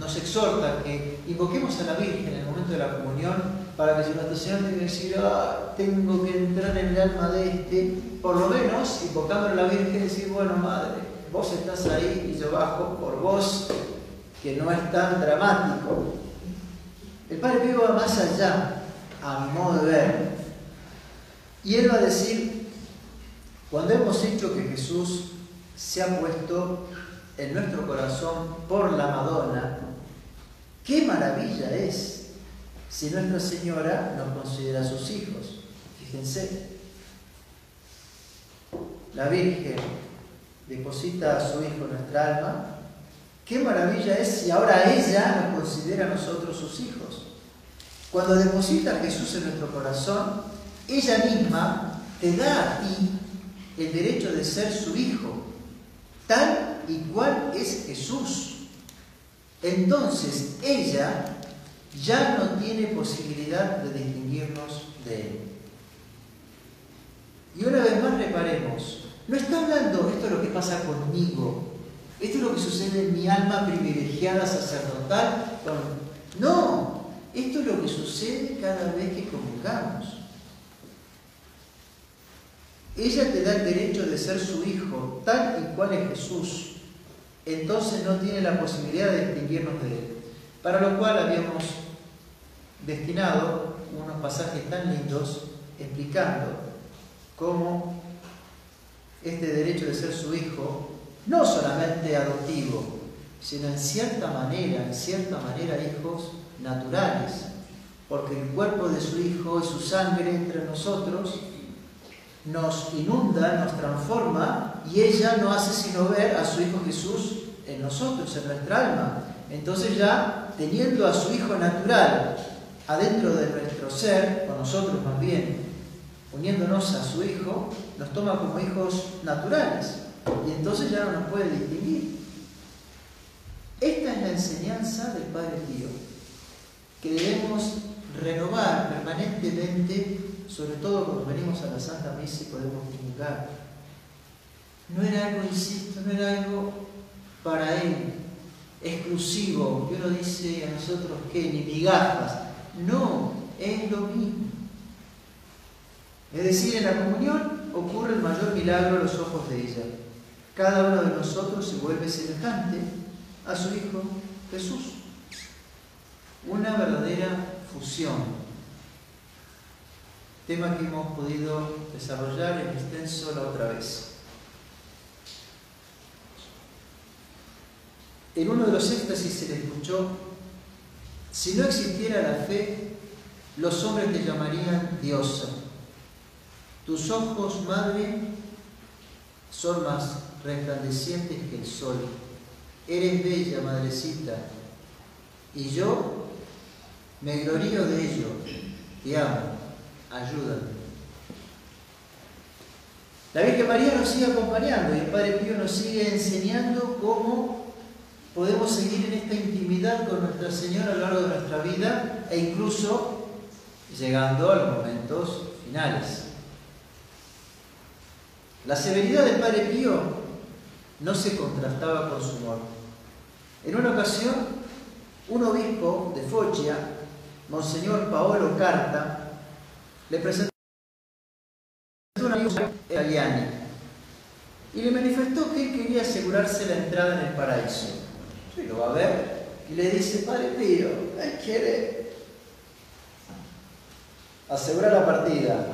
A: nos exhorta que invoquemos a la Virgen en el momento de la comunión para que si nuestro Señor tenga que decir, ah, tengo que entrar en el alma de este, por lo menos invocando a la Virgen decir, bueno, Madre, vos estás ahí y yo bajo por vos, que no es tan dramático, el Padre Pío va más allá, a mi modo de ver, y él va a decir, cuando hemos dicho que Jesús se ha puesto en nuestro corazón por la Madonna, qué maravilla es si Nuestra Señora nos considera sus hijos. Fíjense, la Virgen deposita a su Hijo en nuestra alma, qué maravilla es si ahora ella nos considera a nosotros sus hijos. Cuando deposita a Jesús en nuestro corazón, ella misma te da a ti el derecho de ser su hijo, tal y cual es Jesús. Entonces ella ya no tiene posibilidad de distinguirnos de él. Y una vez más reparemos, no está hablando esto es lo que pasa conmigo, esto es lo que sucede en mi alma privilegiada sacerdotal. No, esto es lo que sucede cada vez que comulgamos. Ella te da el derecho de ser su hijo, tal y cual es Jesús. Entonces no tiene la posibilidad de distinguirnos de él. Para lo cual habíamos destinado unos pasajes tan lindos explicando cómo este derecho de ser su hijo, no solamente adoptivo, sino en cierta manera, en cierta manera hijos, naturales, porque el cuerpo de su Hijo y su sangre entre nosotros nos inunda, nos transforma y ella no hace sino ver a su Hijo Jesús en nosotros, en nuestra alma. Entonces ya teniendo a su Hijo natural adentro de nuestro ser, o nosotros más bien, uniéndonos a su Hijo, nos toma como hijos naturales y entonces ya no nos puede distinguir. Esta es la enseñanza del Padre Pío que debemos renovar permanentemente, sobre todo cuando venimos a la Santa Misa y podemos comunicar. no era algo, insisto, no era algo para él, exclusivo, que uno dice a nosotros que ni migajas. No, es lo mismo. Es decir, en la comunión ocurre el mayor milagro a los ojos de ella. Cada uno de nosotros se vuelve semejante a su Hijo Jesús. Una verdadera fusión. Tema que hemos podido desarrollar en extenso la otra vez. En uno de los éxtasis se le escuchó, si no existiera la fe, los hombres te llamarían diosa. Tus ojos, madre, son más resplandecientes que el sol. Eres bella, madrecita, y yo me glorío de ello. Te amo, ayúdame. La Virgen María nos sigue acompañando y el Padre Pío nos sigue enseñando cómo podemos seguir en esta intimidad con Nuestra Señora a lo largo de nuestra vida e incluso llegando a los momentos finales. La severidad del Padre Pío no se contrastaba con su amor. En una ocasión, un obispo de Foggia, Monseñor Paolo Carta, le presentó una italiana y le manifestó que quería asegurarse la entrada en el paraíso. Y lo va a ver y le dice, Padre Pío, él quiere asegurar la partida.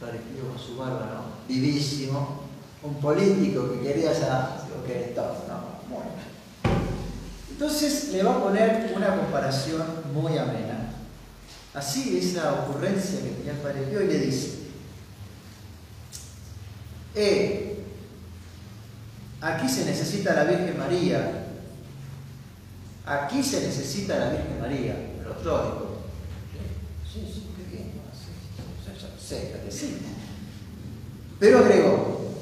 A: Padre Pío con su barba, ¿no? Vivísimo, un político que quería saber lo que ¿no? Entonces le va a poner una comparación muy amena. Así esa ocurrencia que tenía el y le dice, eh, aquí se necesita la Virgen María Aquí se necesita la Virgen María, pero otro sí, sí, qué bien, que sí. Pero agregó,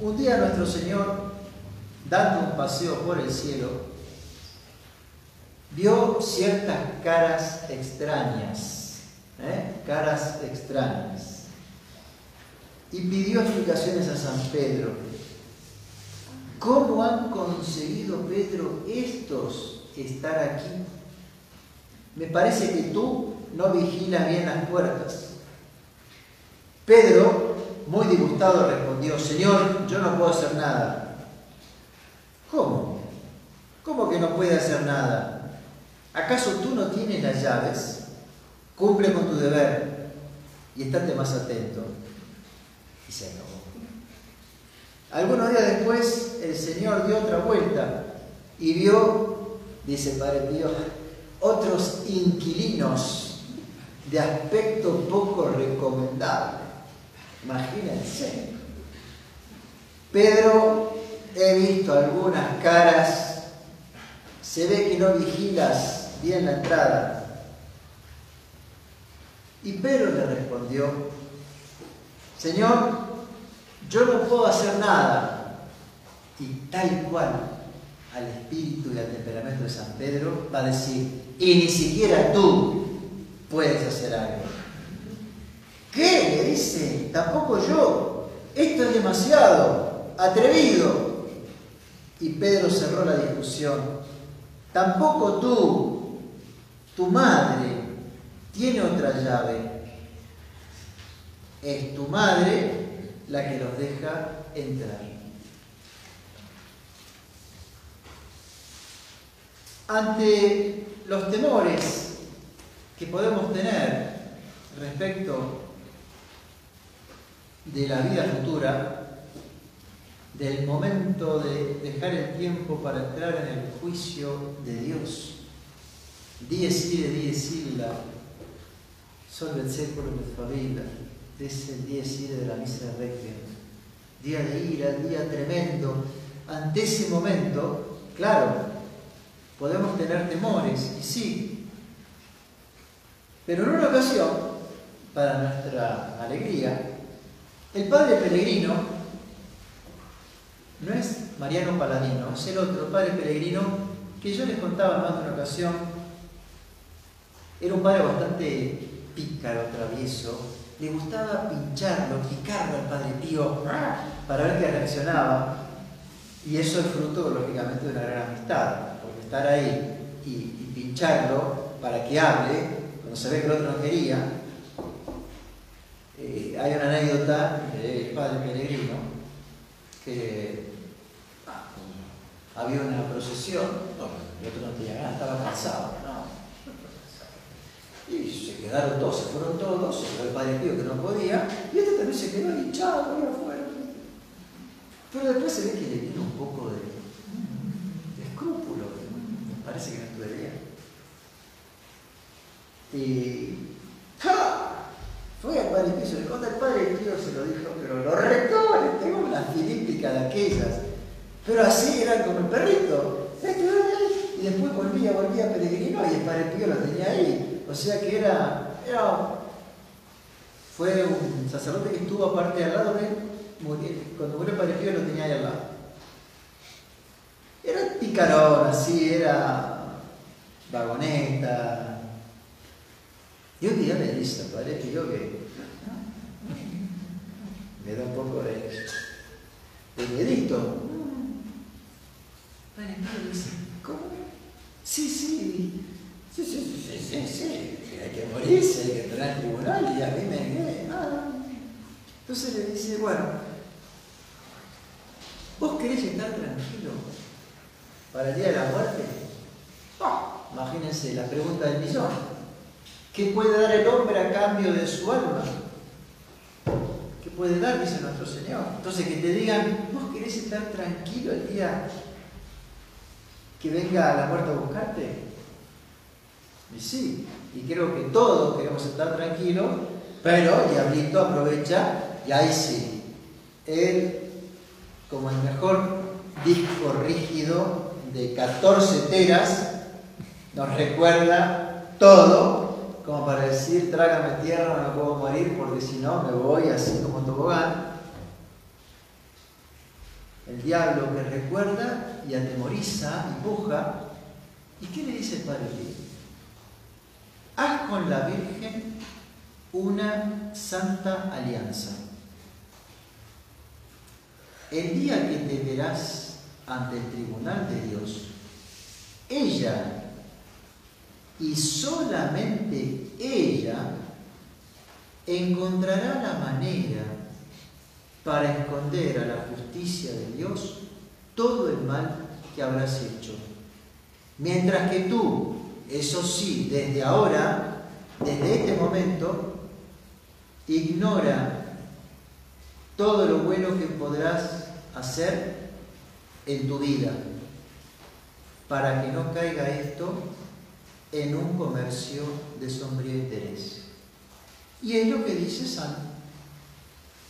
A: un día nuestro Señor, dando un paseo por el cielo, vio ciertas caras extrañas, ¿eh? caras extrañas, y pidió explicaciones a San Pedro. ¿Cómo han conseguido, Pedro, estos estar aquí. Me parece que tú no vigilas bien las puertas. Pedro, muy disgustado, respondió, Señor, yo no puedo hacer nada. ¿Cómo? ¿Cómo que no puede hacer nada? ¿Acaso tú no tienes las llaves? Cumple con tu deber y estate más atento. Y se acabó. Algunos días después el Señor dio otra vuelta y vio dice Padre Pío, otros inquilinos de aspecto poco recomendable. Imagínense. Pedro, he visto algunas caras, se ve que no vigilas bien la entrada. Y Pedro le respondió, Señor, yo no puedo hacer nada. Y tal cual al espíritu y al temperamento de San Pedro, va a decir, y ni siquiera tú puedes hacer algo. ¿Qué? Le dice, tampoco yo. Esto es demasiado, atrevido. Y Pedro cerró la discusión. Tampoco tú, tu madre, tiene otra llave. Es tu madre la que los deja entrar. ante los temores que podemos tener respecto de la vida futura, del momento de dejar el tiempo para entrar en el juicio de Dios. Dies ire, dies illa, solve el século de familia, es el dies ire de la misa de Requiem. Día de ira, día tremendo. Ante ese momento, claro, podemos tener temores, y sí. Pero en una ocasión, para nuestra alegría, el padre peregrino no es Mariano Paladino, es el otro padre peregrino que yo les contaba más de una ocasión. Era un padre bastante pícaro, travieso, le gustaba pincharlo, picarlo al Padre Pío para ver qué reaccionaba. Y eso es fruto, lógicamente, de una gran amistad, porque estar ahí y, pincharlo para que hable, cuando se ve que el otro no quería. Eh, hay una anécdota del Padre Peregrino que había una procesión, el otro no tenía ganas, estaba cansado, y se quedaron todos, se fueron todos, el padre Pío que no podía, y este también se quedó hinchado ahí afuera. Pero después se ve que le vino un poco de, escrúpulo, parece que no bien. Y fue al padre Pío, se le conta el padre Pío, se lo dijo, pero lo retó, le pegó una filípica de aquellas. Pero así era como el perrito. Y después volvía, volvía peregrino y el padre Pío lo tenía ahí. O sea que era, era fue un sacerdote que estuvo aparte al lado de él, cuando murió el padre Pío lo tenía ahí al lado. Era picarón, así, era vagoneta. Y un día me dice padre Pío que me da un poco de, de miedito. Padre Pío dice, ¿cómo? Sí, sí, Sí, sí, sí, sí, sí, hay que morirse, hay que entrar al tribunal y a mí me... Entonces le dice, bueno, ¿vos querés estar tranquilo para el día de la muerte? Imagínense la pregunta del millón. ¿Qué puede dar el hombre a cambio de su alma? ¿Qué puede dar? Dice nuestro Señor. Entonces que te digan, ¿vos querés estar tranquilo el día que venga la muerte a buscarte? Y sí, y creo que todos queremos estar tranquilos, pero Diablito aprovecha y ahí sí, él, como el mejor disco rígido de 14 teras, nos recuerda todo, como para decir, trágame tierra, no puedo morir, porque si no me voy así como tobogán. El diablo que recuerda y atemoriza y puja. ¿Y qué le dice el Padre haz con la Virgen una santa alianza. El día que te verás ante el tribunal de Dios, ella y solamente ella encontrará la manera para esconder a la justicia de Dios todo el mal que habrás hecho. Mientras que tú eso sí, desde ahora, desde este momento, ignora todo lo bueno que podrás hacer en tu vida para que no caiga esto en un comercio de sombrío interés. Y es lo que dice San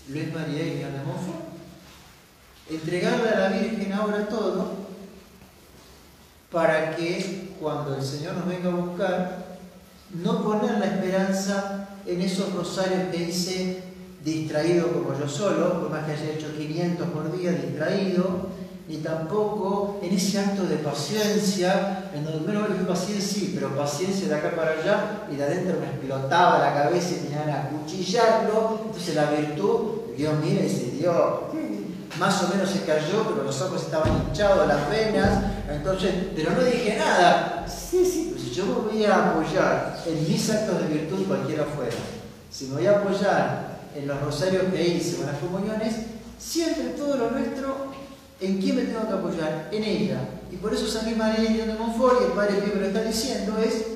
A: Luis María y de Montfort. Entregarle a la Virgen ahora todo para que cuando el Señor nos venga a buscar, no poner la esperanza en esos rosarios que hice distraído como yo solo, por más que haya hecho 500 por día distraído, ni tampoco en ese acto de paciencia, en donde menos que paciencia, sí, pero paciencia de acá para allá, y de adentro me explotaba la cabeza y tenía que acuchillarlo, entonces la virtud, Dios mira y dice, Dios, más o menos se cayó, pero los ojos estaban hinchados, las venas, entonces, pero no dije nada. Sí, sí, pues yo me voy a apoyar en mis actos de virtud cualquiera fuera. Si me voy a apoyar en los rosarios que hice, en las comuniones, siempre todo lo nuestro, ¿en quién me tengo que apoyar? En ella. Y por eso San Luis María de Montfort, y el Padre Pío me lo está diciendo, es,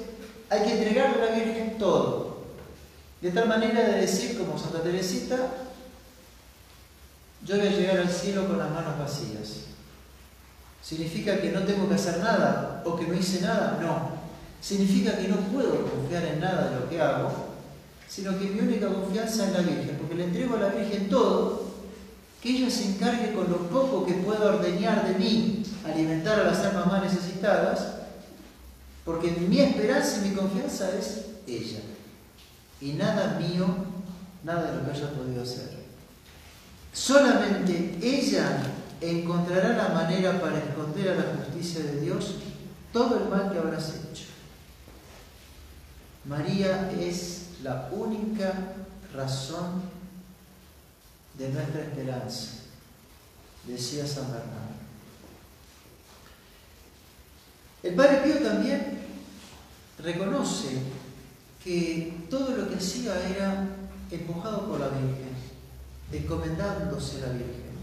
A: hay que entregarle a la Virgen todo. De tal manera de decir, como Santa Teresita, yo voy a llegar al cielo con las manos vacías. ¿Significa que no tengo que hacer nada o que no hice nada? No. Significa que no puedo confiar en nada de lo que hago, sino que mi única confianza es la Virgen, porque le entrego a la Virgen todo, que ella se encargue con lo poco que pueda ordeñar de mí, alimentar a las almas más necesitadas, porque mi esperanza y mi confianza es ella. Y nada mío, nada de lo que haya podido hacer. Solamente ella encontrará la manera para esconder a la justicia de Dios todo el mal que habrás hecho. María es la única razón de nuestra esperanza, decía San Bernardo. El Padre Pío también reconoce que todo lo que hacía era empujado por la Virgen, encomendándose a la Virgen.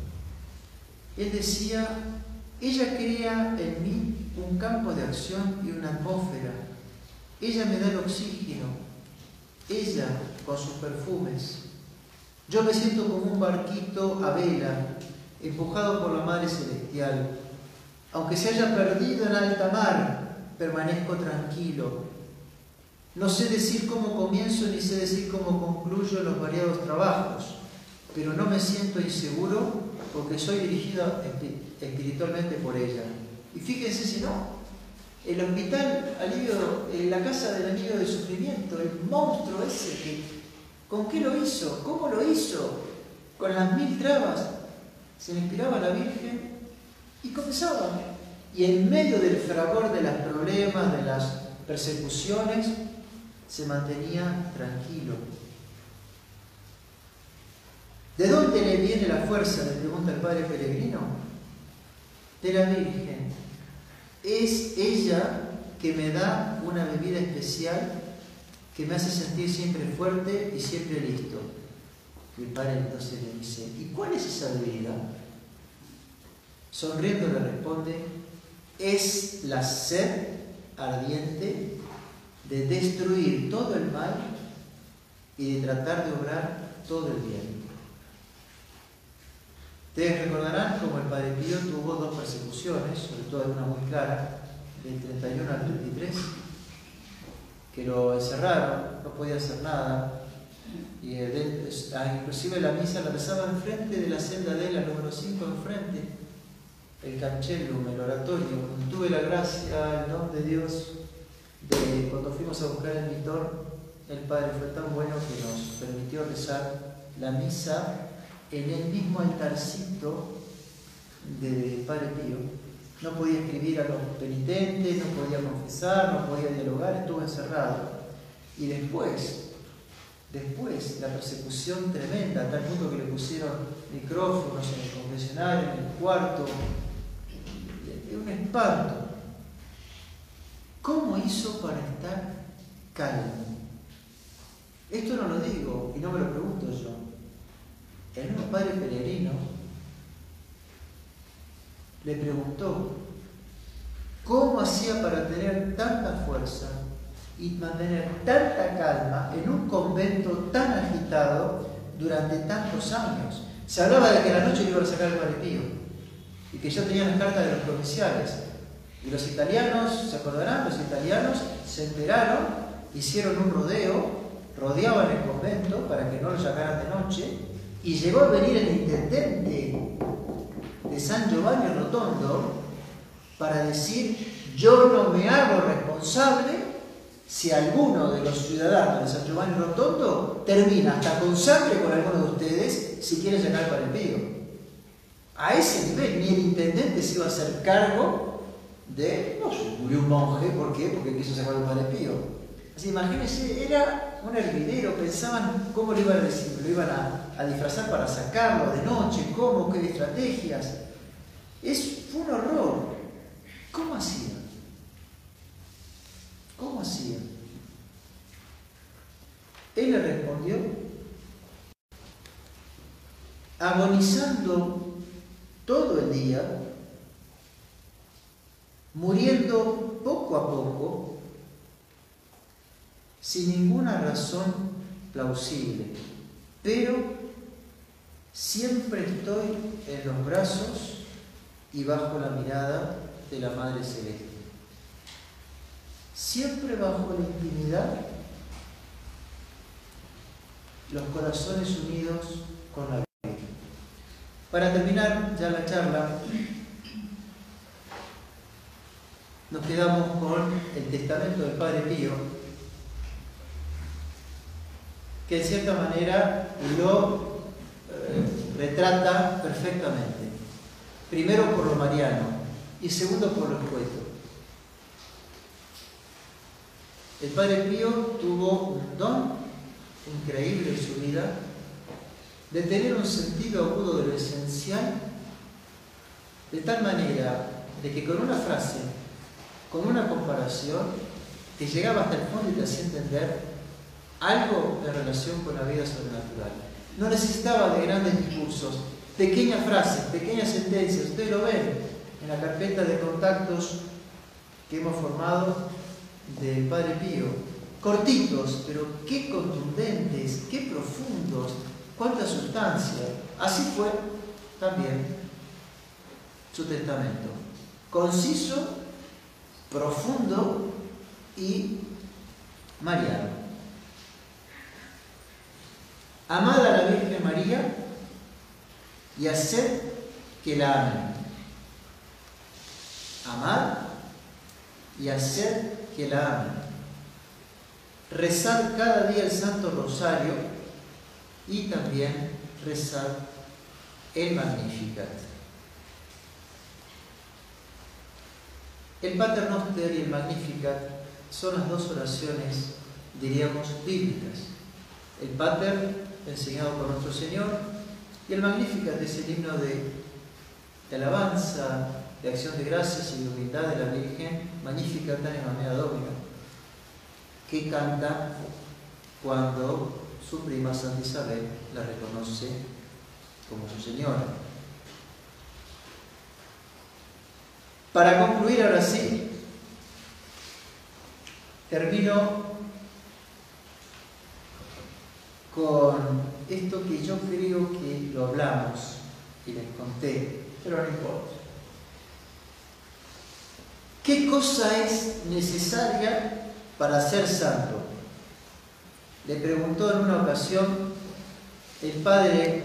A: Él decía, ella crea en mí un campo de acción y una atmósfera. Ella me da el oxígeno. Ella con sus perfumes. Yo me siento como un barquito a vela, empujado por la Madre Celestial. Aunque se haya perdido en alta mar, permanezco tranquilo. No sé decir cómo comienzo ni sé decir cómo concluyo los variados trabajos, pero no me siento inseguro porque soy dirigido espiritualmente por ella. Y fíjense si no, el hospital, alivio, eh, la casa del alivio de sufrimiento, el monstruo ese que, ¿con qué lo hizo? ¿Cómo lo hizo? Con las mil trabas. Se le inspiraba a la Virgen y comenzaba. Y en medio del fragor de los problemas, de las persecuciones, se mantenía tranquilo. ¿De dónde le viene la fuerza? Le pregunta el padre peregrino. De la Virgen. Es ella que me da una bebida especial que me hace sentir siempre fuerte y siempre listo. Y el padre entonces le dice, ¿y cuál es esa bebida? Sonriendo le responde, es la sed ardiente de destruir todo el mal y de tratar de obrar todo el bien. Ustedes recordarán como el Padre Pío tuvo dos persecuciones, sobre todo una muy clara, del 31 al 33, que lo encerraron, no podía hacer nada, y ah, inclusive la misa la rezaba enfrente de la celda de la número 5, enfrente, el cancellum, el oratorio. Tuve la gracia, el don de Dios, cuando fuimos a buscar el Vitor, el Padre fue tan bueno que nos permitió rezar la misa en el mismo altarcito de Padre Pío. No podía escribir a los penitentes, no podía confesar, no podía dialogar, estuvo encerrado. Y después, después, la persecución tremenda, a tal punto que le pusieron micrófonos en el confesionario, en el cuarto, un espanto. ¿Cómo hizo para estar calmo? Esto no lo digo y no me lo pregunto yo el mismo padre peregrino le preguntó cómo hacía para tener tanta fuerza y mantener tanta calma en un convento tan agitado durante tantos años. Se hablaba de que la noche iba a sacar el padre Pío y que ya tenían las cartas de los provinciales. Y los italianos, ¿se acordarán? Los italianos se enteraron, hicieron un rodeo, rodeaban el convento para que no lo sacaran de noche y llegó a venir el intendente de San Giovanni Rotondo para decir, yo no me hago responsable si alguno de los ciudadanos de San Giovanni Rotondo termina hasta con sangre con alguno de ustedes si quiere llegar para el pío. A ese nivel, ni el intendente se iba a hacer cargo de, no murió un monje, ¿por qué? Porque quiso sacar para el pío. Así, imagínense, era un hervidero, pensaban cómo lo iban a decir, lo iban a, disfrazar para sacarlo de noche, cómo, qué estrategias. Es, fue un horror. ¿Cómo hacía? ¿Cómo hacía? Él le respondió, agonizando todo el día, muriendo poco a poco, sin ninguna razón plausible, pero siempre estoy en los brazos y bajo la mirada de la Madre Celeste. Siempre bajo la intimidad, los corazones unidos con la Virgen. Para terminar ya la charla, nos quedamos con el testamento del Padre Pío, que en cierta manera lo eh, retrata perfectamente. Primero por lo mariano y segundo por lo escueto. El Padre Pío tuvo un don increíble en su vida, de tener un sentido agudo de lo esencial, de tal manera de que con una frase, con una comparación, te llegaba hasta el fondo y te hacía entender algo en relación con la vida sobrenatural. No necesitaba de grandes discursos, pequeñas frases, pequeñas sentencias. Ustedes lo ven en la carpeta de contactos que hemos formado del Padre Pío. Cortitos, pero qué contundentes, qué profundos, cuánta sustancia. Así fue también su testamento. Conciso, profundo y mariano. Amad a la Virgen María y haced que la amen. Amad y haced que la amen. Rezad cada día el Santo Rosario y también rezad el Magnificat. El Pater Noster y el Magnificat son las dos oraciones, diríamos, bíblicas. El Pater, enseñado por nuestro Señor, y el Magnificat es el himno de, alabanza, de acción de gracias y de humildad de la Virgen, Magnificat en manera Domina, que canta cuando su prima Santa Isabel la reconoce como su señora. Para concluir ahora sí, termino con esto que yo creo que lo hablamos y les conté, pero no importa. ¿Qué cosa es necesaria para ser santo? Le preguntó en una ocasión el padre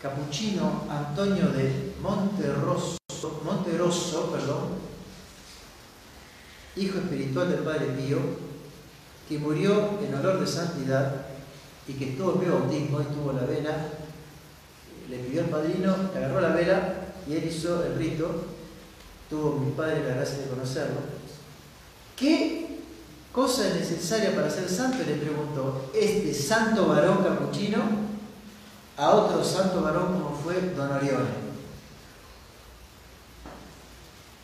A: capuchino Antonio de Monterosso, Monterosso perdón, hijo espiritual del padre Pío, que murió en olor de santidad y que estuvo en mi bautismo, estuvo la vela, le pidió al padrino, le agarró la vela y él hizo el rito, tuvo mi padre la gracia de conocerlo. ¿Qué cosa es necesaria para ser santo? Le preguntó este santo varón capuchino a otro santo varón como fue Don Orione.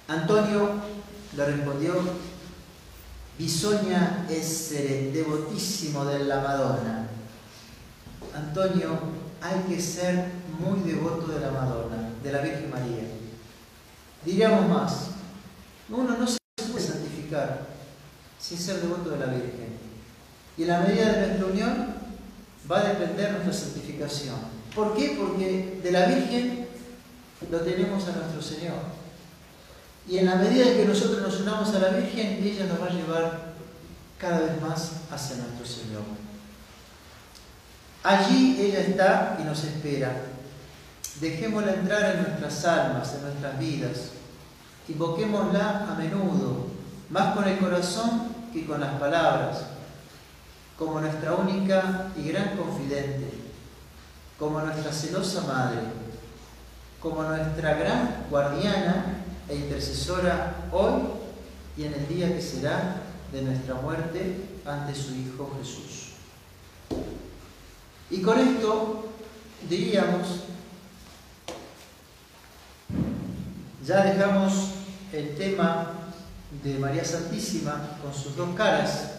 A: Antonio le respondió, Bisoña es devotísimo de la Madonna. Antonio, hay que ser muy devoto de la Madonna, de la Virgen María. Diríamos más, uno no se puede santificar sin ser devoto de la Virgen. Y en la medida de nuestra unión va a depender nuestra santificación. ¿Por qué? Porque de la Virgen lo tenemos a nuestro Señor. Y en la medida en que nosotros nos unamos a la Virgen, ella nos va a llevar cada vez más hacia nuestro Señor. Allí ella está y nos espera. Dejémosla entrar en nuestras almas, en nuestras vidas. Invoquémosla a menudo, más con el corazón que con las palabras, como nuestra única y gran confidente, como nuestra celosa madre, como nuestra gran guardiana e intercesora hoy y en el día que será de nuestra muerte ante su Hijo Jesús. Y con esto diríamos, ya dejamos el tema de María Santísima con sus dos caras,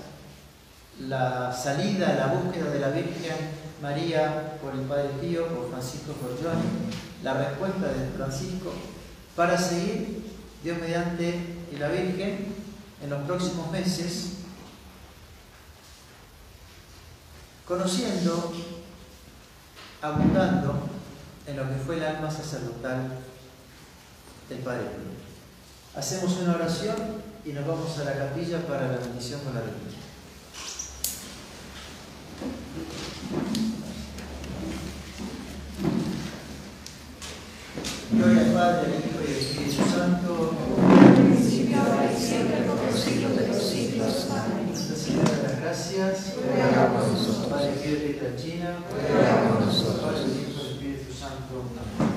A: la salida, la búsqueda de la Virgen María por el Padre Pío, por Francisco Giorgione, la respuesta de Francisco para seguir, Dios mediante y la Virgen, en los próximos meses, conociendo, abundando en lo que fue el alma sacerdotal del Padre. Hacemos una oración y nos vamos a la capilla para la bendición con la Virgen. Gloria al Padre, al Hijo y al Espíritu Santo.
B: principio, ahora y siempre, por los siglos de los siglos. Amén.
A: De Gracias.
B: Ruega por nosotros.
A: Padre China.
B: Ruega por nosotros.
A: Padre, Espíritu Santo. Amén.